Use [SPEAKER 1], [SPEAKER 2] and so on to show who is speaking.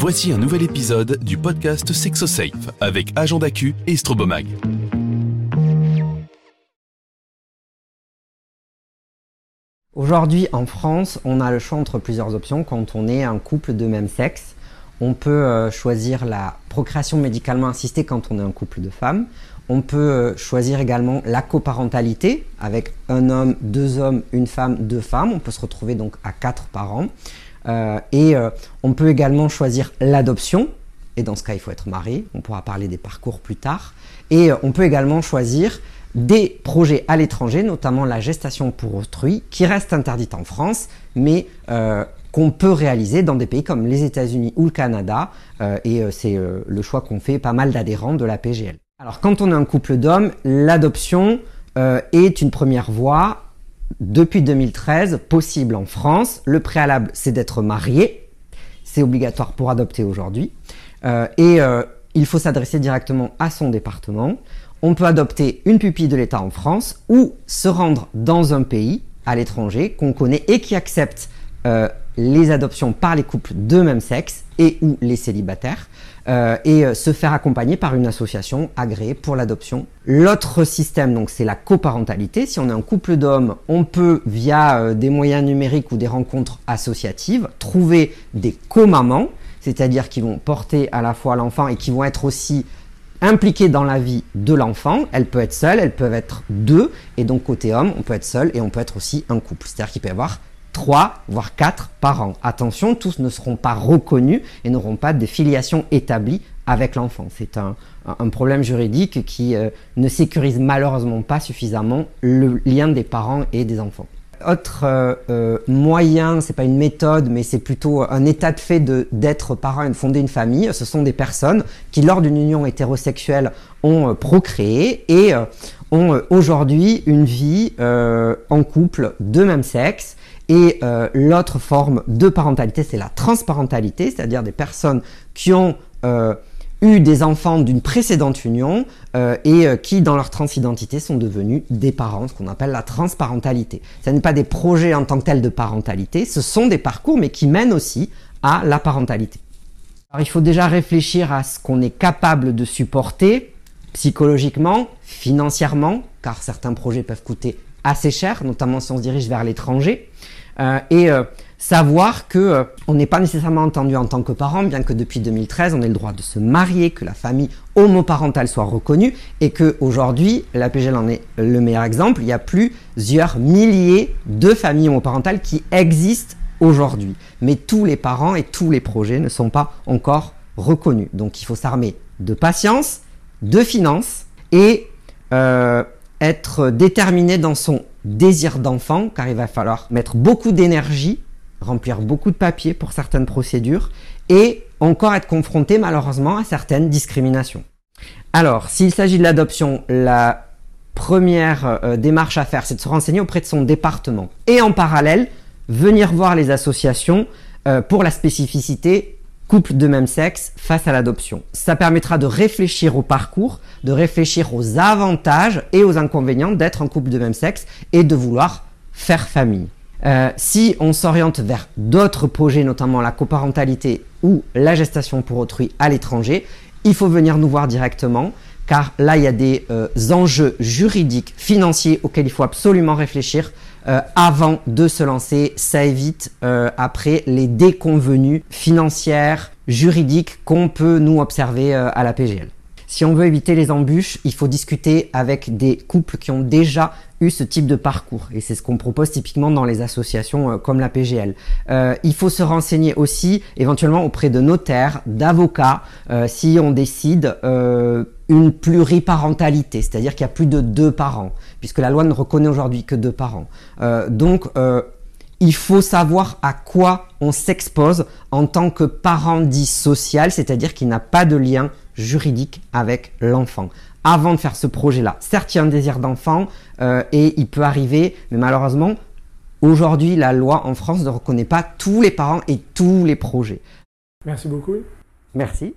[SPEAKER 1] Voici un nouvel épisode du podcast SexoSafe avec Agent Q et Strobomag.
[SPEAKER 2] Aujourd'hui, en France, on a le choix entre plusieurs options quand on est un couple de même sexe. On peut euh, choisir la procréation médicalement assistée quand on est un couple de femmes. On peut euh, choisir également la coparentalité avec un homme, deux hommes, une femme, deux femmes. On peut se retrouver donc à quatre parents. Euh, et on peut également choisir l'adoption. Et dans ce cas, il faut être marié. On pourra parler des parcours plus tard. Et on peut également choisir des projets à l'étranger, notamment la gestation pour autrui, qui reste interdite en France, mais qu'on peut réaliser dans des pays comme les États-Unis ou le Canada. et c'est le choix qu'ont fait pas mal d'adhérents de la PGL. Alors quand on est un couple d'hommes, l'adoption euh, est une première voie depuis 2013 possible en France. Le préalable, c'est d'être marié. C'est obligatoire pour adopter aujourd'hui. Euh, et euh, il faut s'adresser directement à son département. On peut adopter une pupille de l'État en France ou se rendre dans un pays à l'étranger qu'on connaît et qui accepte les adoptions par les couples de même sexe et ou les célibataires. Euh, et euh, se faire accompagner par une association agréée pour l'adoption. L'autre système, donc, c'est la coparentalité. Si on est un couple d'hommes, on peut, via euh, des moyens numériques ou des rencontres associatives, trouver des co-mamans, c'est-à-dire qui vont porter à la fois l'enfant et qui vont être aussi impliquées dans la vie de l'enfant. Elles peuvent être seules, elles peuvent être deux, et donc côté homme, on peut être seul et on peut être aussi un couple. C'est-à-dire qu'il peut y avoir trois, voire quatre parents. Attention, tous ne seront pas reconnus et n'auront pas de filiation établie avec l'enfant. C'est un, problème juridique qui euh, ne sécurise malheureusement pas suffisamment le lien des parents et des enfants. Autre euh, euh, moyen, c'est pas une méthode, mais c'est plutôt un état de fait d'être parent et de fonder une famille. Ce sont des personnes qui, lors d'une union hétérosexuelle, ont procréé et ont aujourd'hui une vie en couple de même sexe et euh, l'autre forme de parentalité, c'est la transparentalité, c'est-à-dire des personnes qui ont euh, eu des enfants d'une précédente union euh, et qui, dans leur transidentité, sont devenus des parents, ce qu'on appelle la transparentalité. Ce n'est pas des projets en tant que tels de parentalité, ce sont des parcours, mais qui mènent aussi à la parentalité. Alors, il faut déjà réfléchir à ce qu'on est capable de supporter psychologiquement, financièrement, car certains projets peuvent coûter assez cher, notamment si on se dirige vers l'étranger. Euh, et euh, savoir que euh, on n'est pas nécessairement entendu en tant que parent, bien que depuis 2013 on ait le droit de se marier, que la famille homoparentale soit reconnue et que aujourd'hui la PGL en est le meilleur exemple. Il y a plusieurs milliers de familles homoparentales qui existent aujourd'hui, mais tous les parents et tous les projets ne sont pas encore reconnus. Donc il faut s'armer de patience, de finances et être déterminé dans son désir d'enfant, car il va falloir mettre beaucoup d'énergie, remplir beaucoup de papiers pour certaines procédures, et encore être confronté malheureusement à certaines discriminations. Alors, s'il s'agit de l'adoption, la première euh, démarche à faire, c'est de se renseigner auprès de son département. Et en parallèle, venir voir les associations euh, pour la spécificité couple de même sexe face à l'adoption. Ça permettra de réfléchir au parcours, de réfléchir aux avantages et aux inconvénients d'être un couple de même sexe et de vouloir faire famille. Euh, si on s'oriente vers d'autres projets, notamment la coparentalité ou la gestation pour autrui à l'étranger, il faut venir nous voir directement car là, il y a des euh, enjeux juridiques, financiers auxquels il faut absolument réfléchir euh, avant de se lancer. Ça évite euh, après les déconvenues financières, juridiques qu'on peut nous observer à la PGL. Si on veut éviter les embûches, il faut discuter avec des couples qui ont déjà eu ce type de parcours. Et c'est ce qu'on propose typiquement dans les associations euh, comme la PGL. Euh, il faut se renseigner aussi éventuellement auprès de notaires, d'avocats, euh, si on décide une pluriparentalité, c'est-à-dire qu'il y a plus de deux parents, puisque la loi ne reconnaît aujourd'hui que deux parents. donc, il faut savoir à quoi on s'expose en tant que parent dit social, c'est-à-dire qu'il n'a pas de lien juridique avec l'enfant. Avant de faire ce projet-là, certes, il y a un désir d'enfant euh, et il peut arriver, mais malheureusement, aujourd'hui, la loi en France ne reconnaît pas tous les parents et tous les projets.
[SPEAKER 3] Merci beaucoup.
[SPEAKER 2] Merci.